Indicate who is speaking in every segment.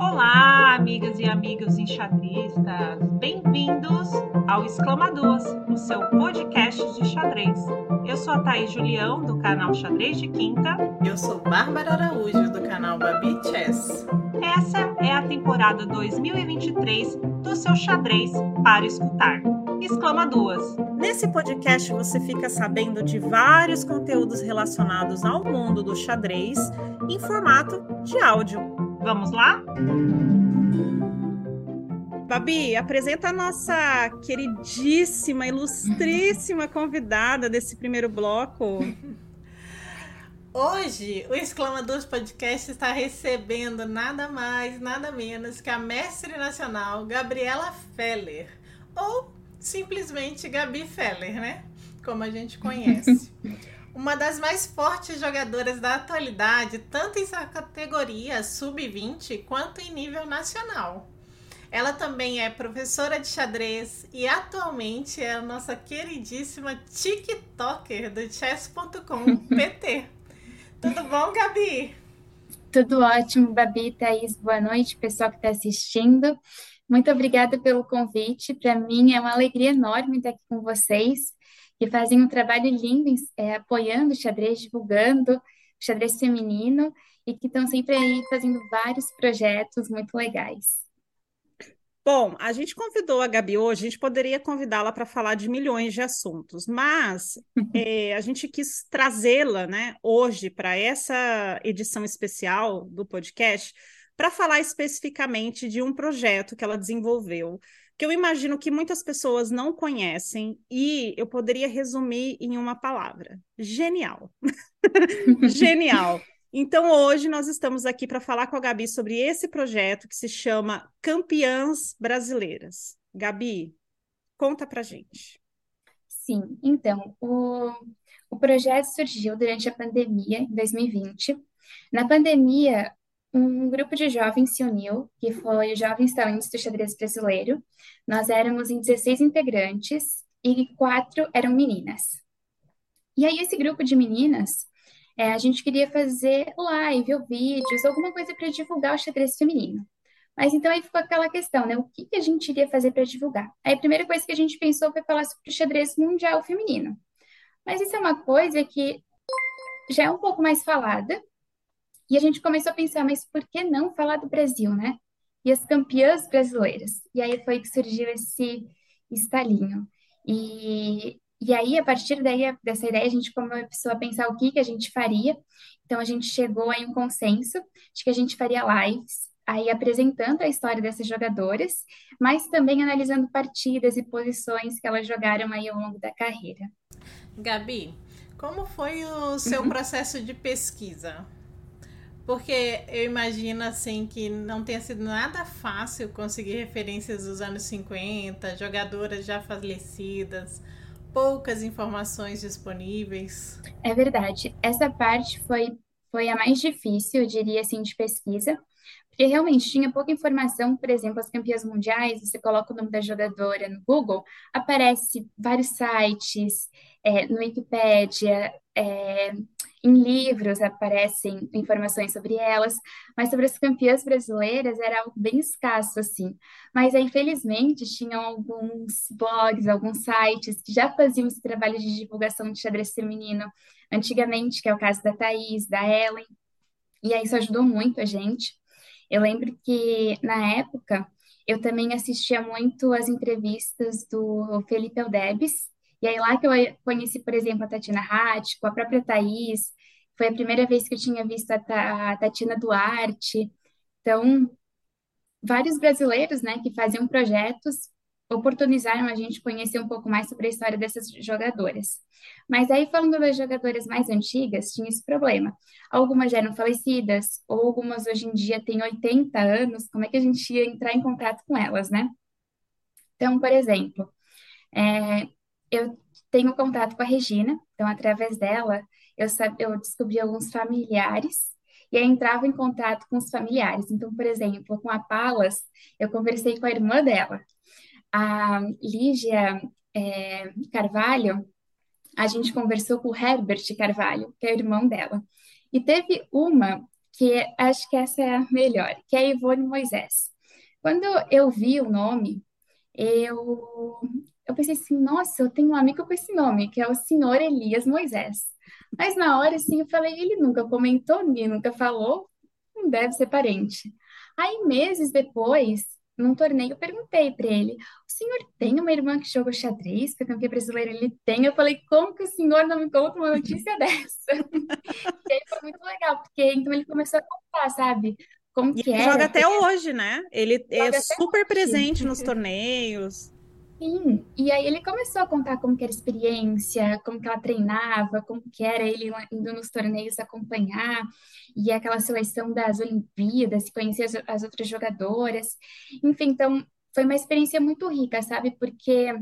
Speaker 1: Olá, amigas e amigos enxadristas! Bem-vindos ao Exclama Duas, o seu podcast de xadrez. Eu sou a Thaís Julião, do canal Xadrez de Quinta.
Speaker 2: Eu sou Bárbara Araújo, do canal Babi Chess.
Speaker 1: Essa é a temporada 2023 do seu xadrez para escutar. Exclama Duas. Nesse podcast você fica sabendo de vários conteúdos relacionados ao mundo do xadrez em formato de áudio. Vamos lá? Babi, apresenta a nossa queridíssima, ilustríssima convidada desse primeiro bloco.
Speaker 2: Hoje, o Exclamadores Podcast está recebendo nada mais, nada menos que a mestre nacional Gabriela Feller, ou simplesmente Gabi Feller, né? Como a gente conhece. uma das mais fortes jogadoras da atualidade, tanto em sua categoria sub-20 quanto em nível nacional. Ela também é professora de xadrez e atualmente é a nossa queridíssima TikToker do chess.com PT. Tudo bom, Gabi?
Speaker 3: Tudo ótimo, Babi, Thaís. Boa noite, pessoal que está assistindo. Muito obrigada pelo convite. Para mim é uma alegria enorme estar aqui com vocês que fazem um trabalho lindo é, apoiando o xadrez, divulgando o xadrez feminino e que estão sempre aí fazendo vários projetos muito legais.
Speaker 1: Bom, a gente convidou a Gabi hoje, a gente poderia convidá-la para falar de milhões de assuntos, mas é, a gente quis trazê-la né, hoje para essa edição especial do podcast para falar especificamente de um projeto que ela desenvolveu que eu imagino que muitas pessoas não conhecem e eu poderia resumir em uma palavra: genial. genial. Então, hoje nós estamos aqui para falar com a Gabi sobre esse projeto que se chama Campeãs Brasileiras. Gabi, conta para gente.
Speaker 3: Sim, então, o, o projeto surgiu durante a pandemia, em 2020. Na pandemia, um grupo de jovens se uniu, que foi Jovens Talentos do Xadrez Brasileiro. Nós éramos em 16 integrantes e quatro eram meninas. E aí, esse grupo de meninas, é, a gente queria fazer live ou vídeos, alguma coisa para divulgar o xadrez feminino. Mas então aí ficou aquela questão, né? O que, que a gente iria fazer para divulgar? Aí a primeira coisa que a gente pensou foi falar sobre o xadrez mundial feminino. Mas isso é uma coisa que já é um pouco mais falada, e a gente começou a pensar, mas por que não falar do Brasil, né? E as campeãs brasileiras. E aí foi que surgiu esse estalinho. E, e aí, a partir daí, dessa ideia, a gente começou a pensar o que, que a gente faria. Então, a gente chegou a um consenso de que a gente faria lives, aí apresentando a história dessas jogadoras, mas também analisando partidas e posições que elas jogaram aí ao longo da carreira.
Speaker 2: Gabi, como foi o seu uhum. processo de pesquisa? Porque eu imagino assim que não tenha sido nada fácil conseguir referências dos anos 50, jogadoras já falecidas, poucas informações disponíveis.
Speaker 3: É verdade. Essa parte foi, foi a mais difícil, eu diria assim, de pesquisa, porque realmente tinha pouca informação, por exemplo, as campeãs mundiais, você coloca o nome da jogadora no Google, aparece vários sites, é, no Wikipedia, é, em livros aparecem informações sobre elas, mas sobre as campeãs brasileiras era algo bem escasso, assim. Mas aí, felizmente, tinham alguns blogs, alguns sites que já faziam esse trabalho de divulgação de xadrez feminino antigamente, que é o caso da Thaís, da Ellen, e aí isso ajudou muito a gente. Eu lembro que, na época, eu também assistia muito as entrevistas do Felipe Eldebes, e aí lá que eu conheci, por exemplo, a Tatiana Hattico, a própria Thaís, foi a primeira vez que eu tinha visto a, a Tatiana Duarte. Então, vários brasileiros, né, que faziam projetos oportunizaram a gente conhecer um pouco mais sobre a história dessas jogadoras. Mas aí, falando das jogadoras mais antigas, tinha esse problema. Algumas já eram falecidas, ou algumas hoje em dia têm 80 anos, como é que a gente ia entrar em contato com elas, né? Então, por exemplo, é, eu tenho contato com a Regina, então através dela eu, eu descobri alguns familiares e aí entrava em contato com os familiares. Então, por exemplo, com a Palas, eu conversei com a irmã dela. A Lígia é, Carvalho, a gente conversou com o Herbert Carvalho, que é o irmão dela. E teve uma que acho que essa é a melhor, que é a Ivone Moisés. Quando eu vi o nome, eu, eu pensei assim, nossa, eu tenho um amigo com esse nome, que é o senhor Elias Moisés. Mas na hora, assim, eu falei, ele nunca comentou, ninguém nunca falou, não deve ser parente. Aí, meses depois, num torneio, eu perguntei para ele: o senhor tem uma irmã que joga xadrez, que é campeã brasileira? Ele tem. Eu falei: como que o senhor não me conta uma notícia dessa? e aí foi muito legal, porque então ele começou a contar, sabe? Como que
Speaker 1: ele
Speaker 3: era.
Speaker 1: joga até hoje, né? Ele é
Speaker 3: Joga até
Speaker 1: super
Speaker 3: hoje.
Speaker 1: presente nos torneios.
Speaker 3: Sim, e aí ele começou a contar como que era a experiência, como que ela treinava, como que era ele indo nos torneios acompanhar, e aquela seleção das Olimpíadas, conhecer as, as outras jogadoras. Enfim, então foi uma experiência muito rica, sabe? Porque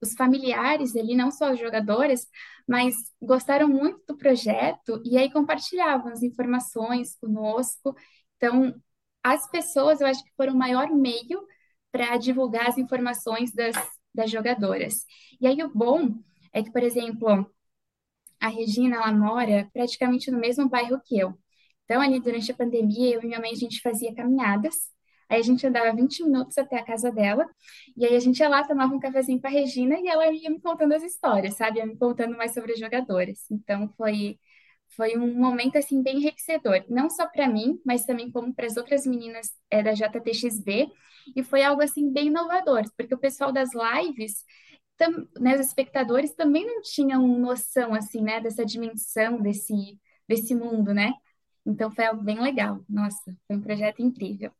Speaker 3: os familiares ali, não só os jogadores, mas gostaram muito do projeto e aí compartilhavam as informações conosco. Então, as pessoas, eu acho que foram o maior meio para divulgar as informações das, das jogadoras. E aí o bom é que, por exemplo, a Regina, ela mora praticamente no mesmo bairro que eu. Então, ali durante a pandemia, eu e minha mãe, a gente fazia caminhadas. Aí a gente andava 20 minutos até a casa dela, e aí a gente ia lá, tomava um cafezinho com a Regina e ela ia me contando as histórias, sabe? Ia me contando mais sobre as jogadoras. Então foi foi um momento assim bem enriquecedor, não só para mim, mas também como para as outras meninas é, da JTXB, e foi algo assim bem inovador, porque o pessoal das lives tam, né, os espectadores também não tinham noção assim, né, dessa dimensão desse desse mundo, né? Então foi algo bem legal. Nossa, foi um projeto incrível.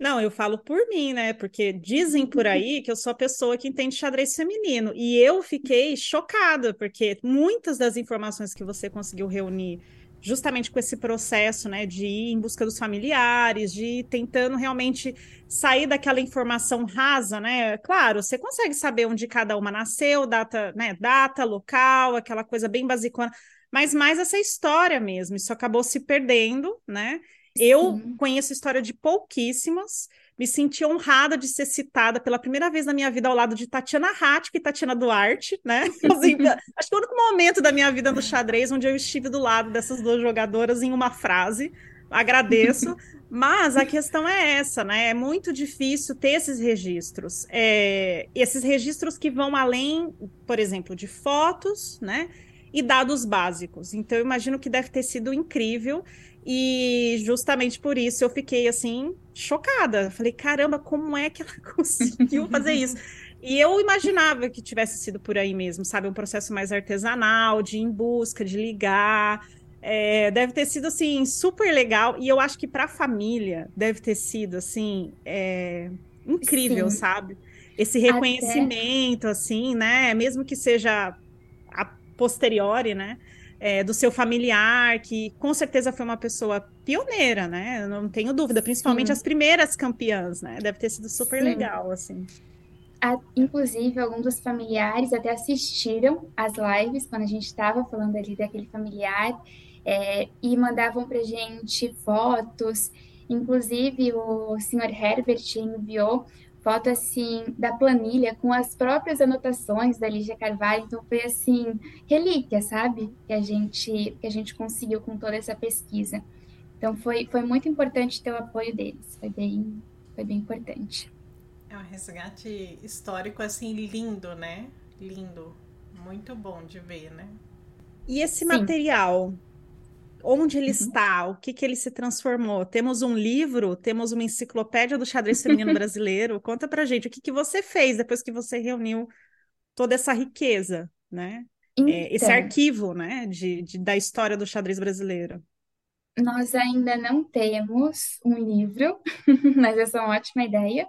Speaker 1: Não, eu falo por mim, né? Porque dizem por aí que eu sou a pessoa que entende xadrez feminino. E eu fiquei chocada, porque muitas das informações que você conseguiu reunir justamente com esse processo, né, de ir em busca dos familiares, de ir tentando realmente sair daquela informação rasa, né? Claro, você consegue saber onde cada uma nasceu, data, né, data, local, aquela coisa bem basicona, mas mais essa história mesmo. Isso acabou se perdendo, né? Eu
Speaker 3: Sim.
Speaker 1: conheço a história de pouquíssimas, me senti honrada de ser citada pela primeira vez na minha vida ao lado de Tatiana Hatk e Tatiana Duarte, né? Assim, acho que é o único momento da minha vida no xadrez onde eu estive do lado dessas duas jogadoras em uma frase. Agradeço. Mas a questão é essa, né? É muito difícil ter esses registros. É, esses registros que vão além, por exemplo, de fotos, né? E dados básicos. Então, eu imagino que deve ter sido incrível. E justamente por isso eu fiquei assim, chocada. Falei, caramba, como é que ela conseguiu fazer isso? E eu imaginava que tivesse sido por aí mesmo, sabe? Um processo mais artesanal, de ir em busca, de ligar. É, deve ter sido assim, super legal. E eu acho que para a família deve ter sido assim, é, incrível,
Speaker 3: Sim.
Speaker 1: sabe? Esse
Speaker 3: Até
Speaker 1: reconhecimento, assim, né? Mesmo que seja posteriori, né? é, do seu familiar, que com certeza foi uma pessoa pioneira, né? Eu não tenho dúvida, principalmente
Speaker 3: sim,
Speaker 1: as primeiras campeãs, né? Deve ter sido super
Speaker 3: sim.
Speaker 1: legal, assim.
Speaker 3: A- inclusive, alguns dos familiares até assistiram as lives quando a gente estava falando ali daquele familiar, é, e mandavam pra gente fotos. Inclusive, o senhor Herbert enviou foto assim da planilha com as próprias anotações da Lígia Carvalho. Então foi assim, relíquia, sabe? Que a gente que a gente conseguiu com toda essa pesquisa. Então foi, foi muito importante ter o apoio deles. Foi bem, foi bem importante.
Speaker 2: É um resgate histórico assim lindo, né? Lindo. Muito bom de ver, né?
Speaker 1: E esse
Speaker 3: Sim.
Speaker 1: material, onde ele
Speaker 3: Uhum.
Speaker 1: está? O que que ele se transformou? Temos um livro, temos uma enciclopédia do xadrez feminino brasileiro. Conta pra gente, o que que você fez depois que você reuniu toda essa riqueza, né? É, esse
Speaker 3: Então,
Speaker 1: arquivo, né, de, de- da história do xadrez brasileiro.
Speaker 3: nós ainda não temos um livro, mas essa é uma ótima ideia.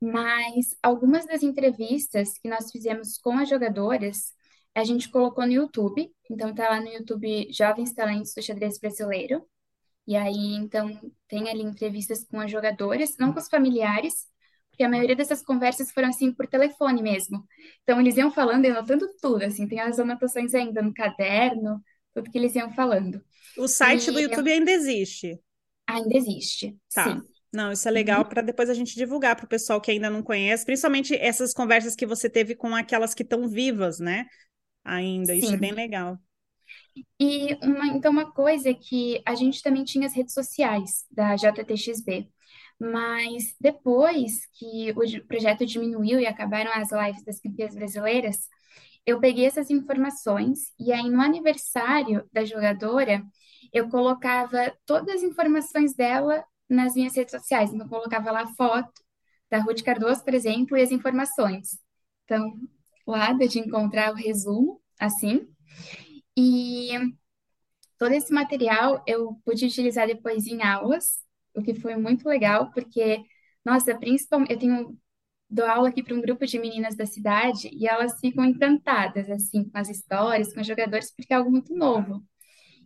Speaker 3: Mas algumas das entrevistas que nós fizemos com as jogadoras, a gente colocou no YouTube. Então tá lá no YouTube Jovens Talentos do Xadrez Brasileiro. E aí, então, tem ali entrevistas com as jogadoras, não com os familiares, porque a maioria dessas conversas foram assim por telefone mesmo. Então eles iam falando e anotando tudo, assim, tem as anotações ainda no caderno, tudo que eles iam falando.
Speaker 1: O site do
Speaker 3: E
Speaker 1: YouTube ainda existe.
Speaker 3: ainda existe,
Speaker 1: Tá.
Speaker 3: sim.
Speaker 1: Não, isso é legal
Speaker 3: Uhum.
Speaker 1: para depois a gente divulgar para o pessoal que ainda não conhece, principalmente essas conversas que você teve com aquelas que estão vivas, né? Ainda. Isso é bem
Speaker 3: Sim.
Speaker 1: legal.
Speaker 3: E uma, então uma coisa é que a gente também tinha as redes sociais da JTXB, mas depois que o projeto diminuiu e acabaram as lives das campeãs brasileiras, eu peguei essas informações e aí no aniversário da jogadora, eu colocava todas as informações dela nas minhas redes sociais. Então, eu colocava lá a foto da Ruth Cardoso, por exemplo, e as informações. Então, lá dá de encontrar o resumo, assim. E todo esse material eu pude utilizar depois em aulas, o que foi muito legal, porque, nossa, principalmente, eu tenho dou aula aqui para um grupo de meninas da cidade e elas ficam encantadas, assim, com as histórias, com os jogadores, porque é algo muito novo.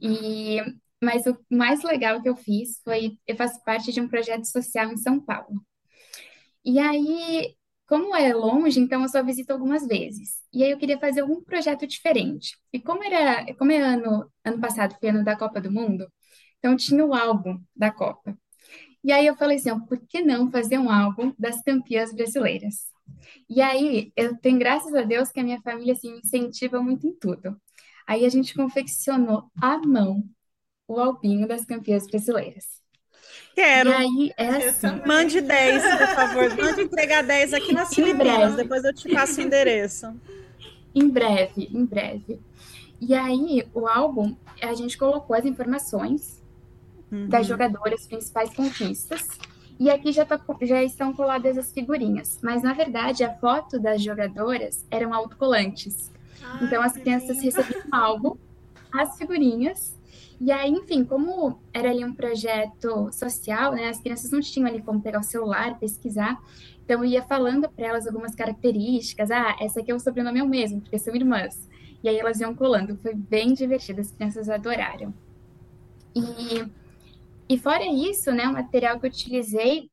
Speaker 3: E, mas o mais legal que eu fiz foi, eu faço parte de um projeto social em São Paulo. E aí, como é longe, então eu só visito algumas vezes. E aí eu queria fazer algum projeto diferente. E como era, como é ano, ano passado foi ano da Copa do Mundo, então tinha o álbum da Copa. E aí eu falei assim, por que não fazer um álbum das campeãs brasileiras? E aí eu tenho graças a Deus que a minha família assim, incentiva muito em tudo. Aí a gente confeccionou à mão o albinho das campeãs brasileiras.
Speaker 1: Quero.
Speaker 3: E aí é assim.
Speaker 1: Mande 10, por favor. Mande entregar 10 aqui nas Filipinas. Depois eu te passo o endereço.
Speaker 3: Em breve, em breve. E aí, o álbum, a gente colocou as informações uhum. das jogadoras, principais conquistas. E aqui já, tá, já estão coladas as figurinhas. Mas, na verdade, a foto das jogadoras eram autocolantes. Ai, então, as crianças lindo. recebiam o álbum, as figurinhas. E aí, enfim, como era ali um projeto social, né? As crianças não tinham ali como pegar o celular, pesquisar. Então, eu ia falando para elas algumas características. Ah, essa aqui é o sobrenome eu mesmo, porque são irmãs. E aí elas iam colando. Foi bem divertido, as crianças adoraram. E e fora isso, né, o material que eu utilizei,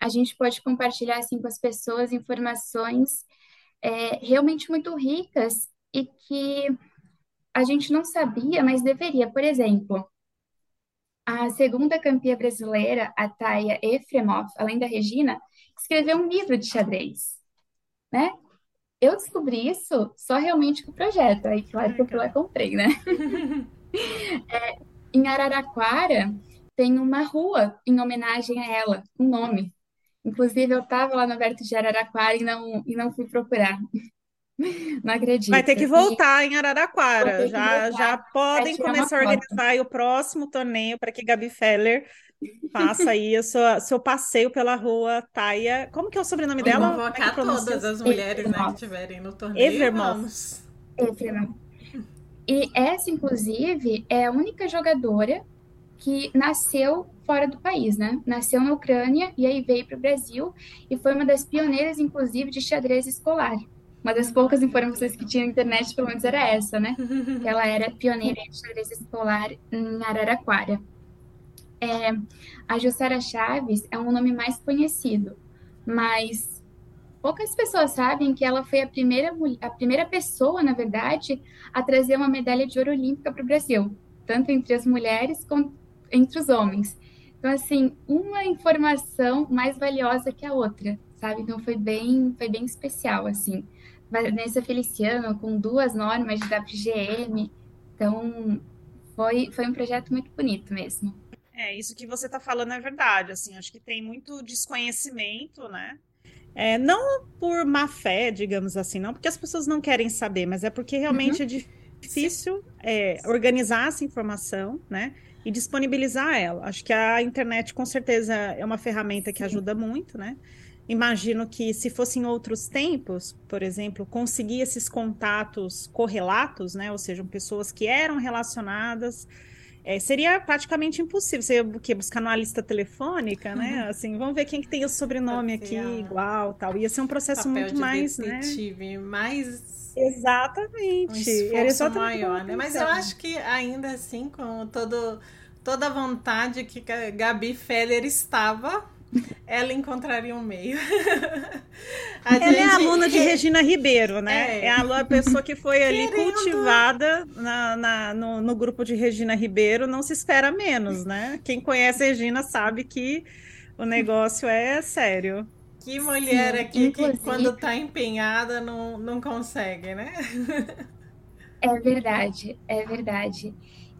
Speaker 3: a gente pode compartilhar assim com as pessoas informações é, realmente muito ricas e que a gente não sabia, mas deveria. Por exemplo, a segunda campeã brasileira, a Taya Efremov, além da Regina, escreveu um livro de xadrez, né? Eu descobri isso só realmente com o projeto. Aí, claro que eu fui lá comprei, né? é, em Araraquara, tem uma rua em homenagem a ela, um nome. Inclusive, eu estava lá no Alberto de Araraquara e não, e não fui procurar. Não acredito.
Speaker 1: Vai ter que voltar e... em Araraquara. Já, voltar. já podem começar a organizar o próximo torneio para que Gabi Feller faça aí o seu, seu passeio pela rua Taia. Como que é o sobrenome dela?
Speaker 2: Vou convocar é todas as mulheres né, que estiverem no torneio.
Speaker 1: Evermouth.
Speaker 3: Evermouth. E essa, inclusive, é a única jogadora que nasceu fora do país, né? Nasceu na Ucrânia e aí veio para o Brasil e foi uma das pioneiras, inclusive, de xadrez escolar. Uma das poucas informações que tinha na internet, pelo menos, era essa, né? Ela era pioneira de xadrez escolar em Araraquara. É, a Jussara Chaves é um nome mais conhecido, mas poucas pessoas sabem que ela foi a primeira, a primeira pessoa, na verdade, a trazer uma medalha de ouro olímpica para o Brasil, tanto entre as mulheres entre os homens. Então, assim, uma informação mais valiosa que a outra, sabe? Então, foi bem, foi bem especial, assim. Vanessa Feliciano, com duas normas de WGM. Então, foi, foi um projeto muito bonito mesmo.
Speaker 1: É, isso que você está falando é verdade, assim, acho que tem muito desconhecimento, né? É, não por má fé, digamos assim, não porque as pessoas não querem saber, mas é porque realmente uhum. é difícil é, organizar essa informação, né? e disponibilizar ela. Acho que a internet com certeza é uma ferramenta que ajuda muito, né? Imagino que se fossem outros tempos, por exemplo, conseguir esses contatos correlatos, né? Ou sejam, pessoas que eram relacionadas, é, seria praticamente impossível. Você o quê? buscar numa lista telefônica, né? Uhum. Assim, vamos ver quem que tem o sobrenome aqui igual, tal. Ia ser um processo
Speaker 2: Papel
Speaker 1: muito mais,
Speaker 2: né? detetive,
Speaker 1: né?
Speaker 2: mais
Speaker 1: Exatamente. Um
Speaker 2: esforço maior, né? Mas eu acho que ainda assim, com todo, toda a vontade que Gabi Feller estava, ela encontraria um meio.
Speaker 1: ela gente... é aluna de Regina Ribeiro, né? É, é a pessoa que foi ali Querendo... cultivada na, na no, no, grupo de Regina Ribeiro, não se espera menos, né? Quem conhece Regina sabe que o negócio é sério.
Speaker 2: Que mulher Sim, aqui inclusive... que quando tá empenhada não, não consegue, né?
Speaker 3: É verdade, é verdade.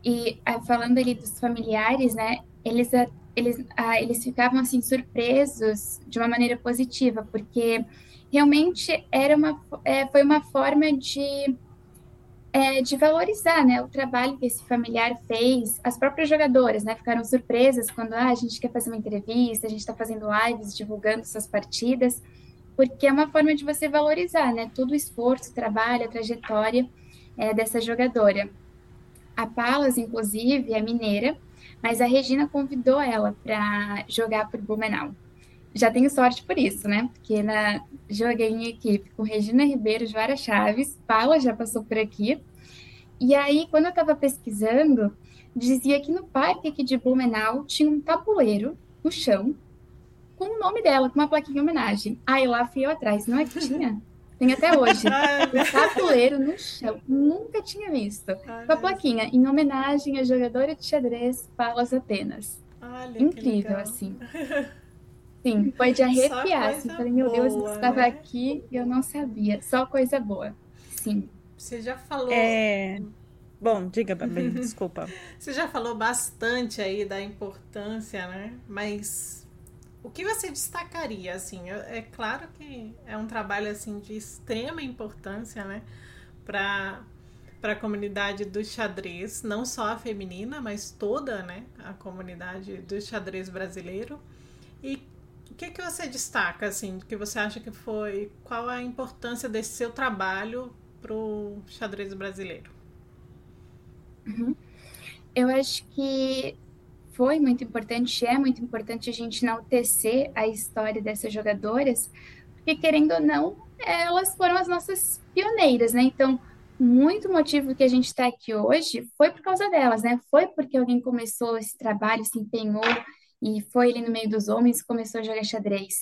Speaker 3: E ah, falando ali dos familiares, né? Eles, eles, ah, eles ficavam assim surpresos de uma maneira positiva, porque realmente era uma, é, foi uma forma de é, de valorizar né, o trabalho que esse familiar fez. As próprias jogadoras né, ficaram surpresas quando ah, a gente quer fazer uma entrevista, a gente está fazendo lives divulgando suas partidas, porque é uma forma de você valorizar né, todo o esforço, o trabalho, a trajetória é, dessa jogadora. A Palas, inclusive, é mineira, mas a Regina convidou ela para jogar por Blumenau. Já tenho sorte por isso, né? Porque na, joguei em equipe com Regina Ribeiro, Joara Chaves, Paula já passou por aqui. E aí, quando eu estava pesquisando, dizia que no parque aqui de Blumenau tinha um tabuleiro no chão com o nome dela, com uma plaquinha em homenagem. Aí lá fui eu atrás, não é que tinha? Tem até hoje. um tabuleiro no chão. Nunca tinha visto. com a plaquinha, em homenagem à jogadora de xadrez Palas Atenas. Olha, Incrível, assim. Sim, foi de arrepiar. Assim, falei, meu boa, Deus, eu estava né? aqui e eu não sabia. Só coisa boa. Sim.
Speaker 2: Você já falou.
Speaker 1: É... Bom, diga, Babi, desculpa.
Speaker 2: Você já falou bastante aí da importância, né? Mas o que você destacaria, assim? É claro que é um trabalho, assim, de extrema importância, né? Para para a comunidade do xadrez, não só a feminina, mas toda, né, a comunidade do xadrez brasileiro. E o que, que você destaca, assim, que você acha que foi, qual a importância desse seu trabalho para o xadrez brasileiro?
Speaker 3: Uhum. Eu acho que foi muito importante, é muito importante a gente enaltecer a história dessas jogadoras, porque querendo ou não, elas foram as nossas pioneiras, né? Então, muito motivo que a gente está aqui hoje foi por causa delas, né? Foi porque alguém começou esse trabalho, se empenhou e foi ali no meio dos homens e começou a jogar xadrez.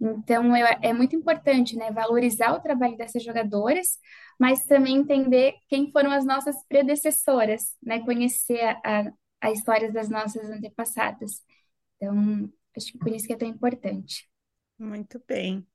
Speaker 3: Então, eu, é muito importante, né, valorizar o trabalho dessas jogadoras, mas também entender quem foram as nossas predecessoras, né, conhecer a, a, a história das nossas antepassadas. Então, acho que por isso que é tão importante.
Speaker 1: Muito bem.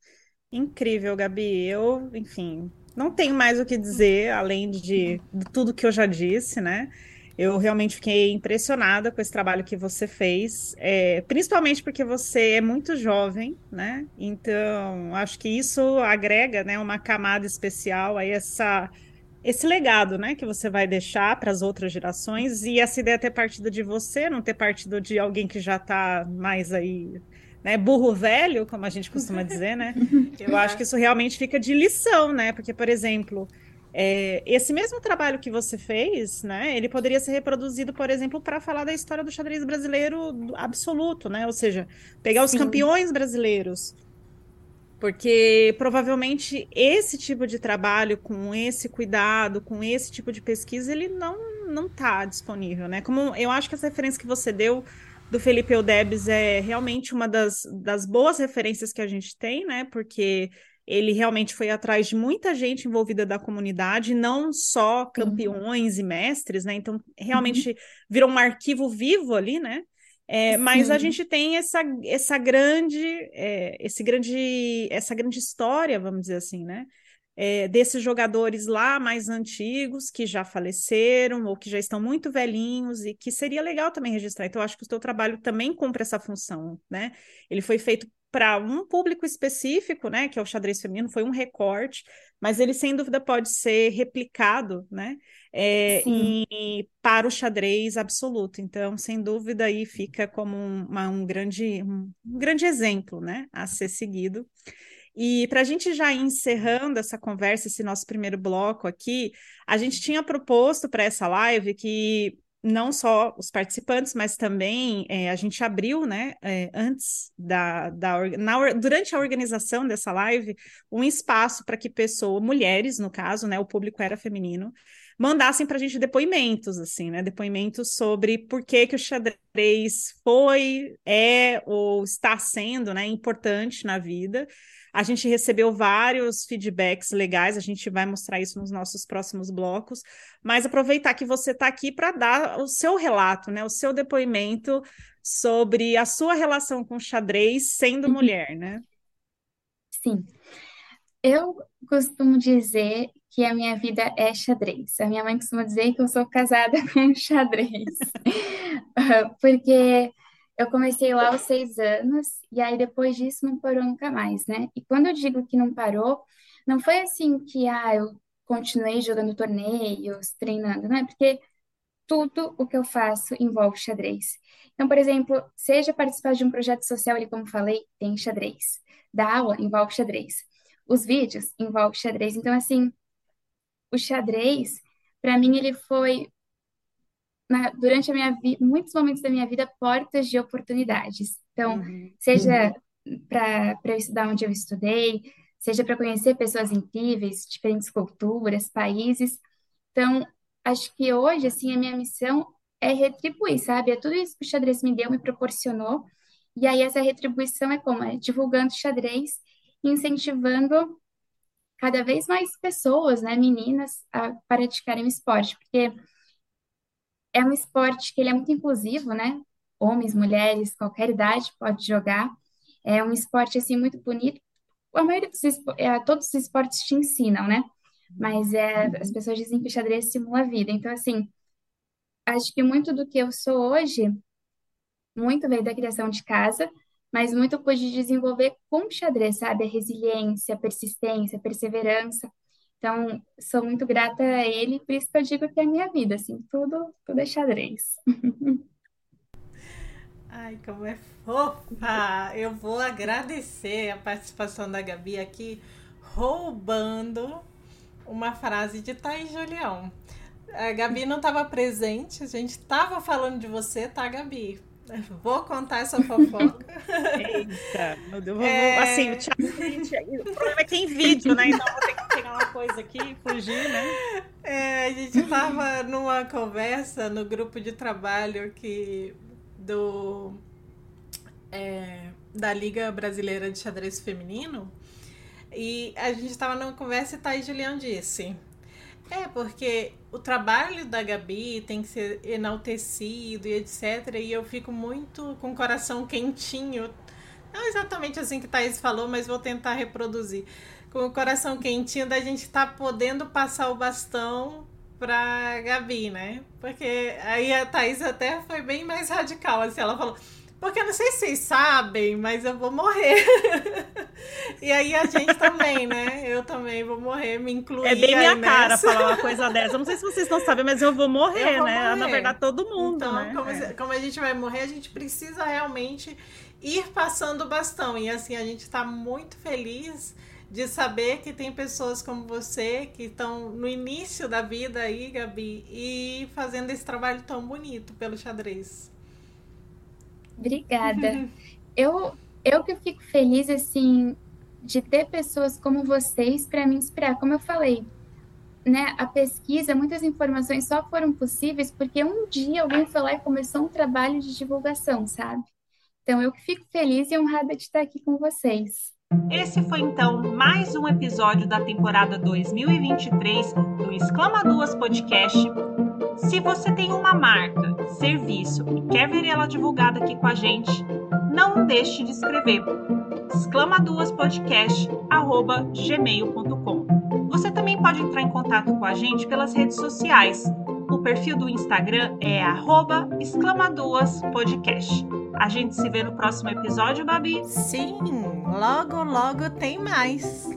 Speaker 1: Incrível, Gabi. Eu, enfim, não tenho mais o que dizer, além de, de tudo que eu já disse, né? Eu realmente fiquei impressionada com esse trabalho que você fez, é, principalmente porque você é muito jovem, né? Então, acho que isso agrega, né, uma camada especial a essa esse legado, né, que você vai deixar para as outras gerações e essa ideia ter partido de você, não ter partido de alguém que já está mais aí, né, burro velho, como a gente costuma dizer, né? Eu acho que isso realmente fica de lição, né? Porque, por exemplo, é, esse mesmo trabalho que você fez, né, ele poderia ser reproduzido, por exemplo, para falar da história do xadrez brasileiro absoluto, né? Ou seja, pegar os Sim. campeões brasileiros. Porque provavelmente esse tipo de trabalho, com esse cuidado, com esse tipo de pesquisa, ele não não está disponível, né? Como eu acho que essa referência que você deu do Felipe Eudebes é realmente uma das, das boas referências que a gente tem, né? Porque ele realmente foi atrás de muita gente envolvida da comunidade, não só campeões uhum. e mestres, né? Então, realmente uhum. virou um arquivo vivo ali, né? É, mas a gente tem essa, essa grande, é, esse grande, essa grande história, vamos dizer assim, né? É, desses jogadores lá mais antigos que já faleceram ou que já estão muito velhinhos e que seria legal também registrar. Então, acho que o seu trabalho também cumpre essa função, né? Ele foi feito para um público específico, né, que é o xadrez feminino, foi um recorte, mas ele sem dúvida pode ser replicado, né, é, e, para o xadrez absoluto. Então, sem dúvida, aí fica como um, uma, um grande, um, um grande exemplo, né, a ser seguido. E para a gente já ir encerrando essa conversa, esse nosso primeiro bloco aqui, a gente tinha proposto para essa live que não só os participantes, mas também é, a gente abriu, né, é, antes da, da na, durante a organização dessa live, um espaço para que pessoas, mulheres, no caso, né, o público era feminino, mandassem para a gente depoimentos, assim, né, depoimentos sobre por que que o xadrez foi, é ou está sendo, né, importante na vida. A gente recebeu vários feedbacks legais, a gente vai mostrar isso nos nossos próximos blocos, mas aproveitar que você está aqui para dar o seu relato, né, o seu depoimento sobre a sua relação com o xadrez sendo uhum. mulher, né?
Speaker 3: Sim. Eu costumo dizer que a minha vida é xadrez. A minha mãe costuma dizer que eu sou casada com xadrez. Porque eu comecei lá aos seis anos, e aí depois disso não parou nunca mais, né? E quando eu digo que não parou, não foi assim que ah, eu continuei jogando torneios, treinando, não é? Porque tudo o que eu faço envolve xadrez. Então, por exemplo, seja participar de um projeto social, ali como falei, tem xadrez. Da aula envolve xadrez. Os vídeos envolve xadrez. Então, assim, o xadrez, para mim, ele foi na, durante a minha vida, muitos momentos da minha vida, portas de oportunidades. Então, uhum. seja para eu estudar onde eu estudei, seja para conhecer pessoas incríveis, diferentes culturas, países. Então, acho que hoje, assim, a minha missão é retribuir, sabe? É tudo isso que o xadrez me deu, me proporcionou. E aí, essa retribuição é como? É divulgando xadrez, incentivando cada vez mais pessoas, né, meninas, a praticarem o esporte, porque é um esporte que ele é muito inclusivo, né? Homens, mulheres, qualquer idade pode jogar. É um esporte assim muito bonito. A maioria dos é, todos os esportes te ensinam, né? Mas é, as pessoas dizem que o xadrez estimula a vida. Então, assim, acho que muito do que eu sou hoje, muito veio da criação de casa, mas muito eu pude desenvolver com xadrez, sabe? A resiliência, a persistência, a perseverança. Então, sou muito grata a ele, por isso que eu digo que é a minha vida, assim, tudo, tudo é xadrez.
Speaker 2: Ai, como é fofa! Eu vou agradecer a participação da Gabi aqui, roubando uma frase de Thaís Julião. A Gabi não estava presente, a gente estava falando de você, tá, Gabi? Vou contar essa fofoca.
Speaker 1: Eita, meu Deus. É... Assim, o Thiago, o problema é que tem vídeo, né? Então vou ter que pegar uma coisa aqui e fugir, né?
Speaker 2: É, a gente tava numa conversa no grupo de trabalho que do é, da Liga Brasileira de Xadrez Feminino e a gente estava numa conversa e Thaís Julião disse é, porque o trabalho da Gabi tem que ser enaltecido e etc. E eu fico muito com o coração quentinho. Não exatamente assim que Thaís falou, mas vou tentar reproduzir. Com o coração quentinho da gente estar tá podendo passar o bastão pra Gabi, né? Porque aí a Thaís até foi bem mais radical, assim, ela falou porque eu não sei se vocês sabem, mas eu vou morrer. e aí a gente também, né? Eu também vou morrer, me incluir.
Speaker 1: É bem minha cara falar uma coisa dessa. Eu não sei se vocês não sabem, mas eu vou morrer, eu vou né? Morrer. Na verdade, todo mundo. Então, né?
Speaker 2: como,
Speaker 1: é.
Speaker 2: como a gente vai morrer, a gente precisa realmente ir passando o bastão. E assim, a gente está muito feliz de saber que tem pessoas como você que estão no início da vida aí, Gabi, e fazendo esse trabalho tão bonito pelo xadrez.
Speaker 3: Obrigada. eu, eu que fico feliz, assim, de ter pessoas como vocês para me inspirar. Como eu falei, né, a pesquisa, muitas informações só foram possíveis porque um dia alguém foi lá e começou um trabalho de divulgação, sabe? Então, eu que fico feliz e honrada de estar aqui com vocês.
Speaker 1: Esse foi então mais um episódio da temporada 2023 do Exclama Duas Podcast. Se você tem uma marca, serviço e quer ver ela divulgada aqui com a gente, não deixe de escrever exclamaduaspodcast@gmail.com. Você também pode entrar em contato com a gente pelas redes sociais. O perfil do Instagram é exclamaduaspodcast. A gente se vê no próximo episódio, Babi?
Speaker 2: Sim, logo, logo tem mais.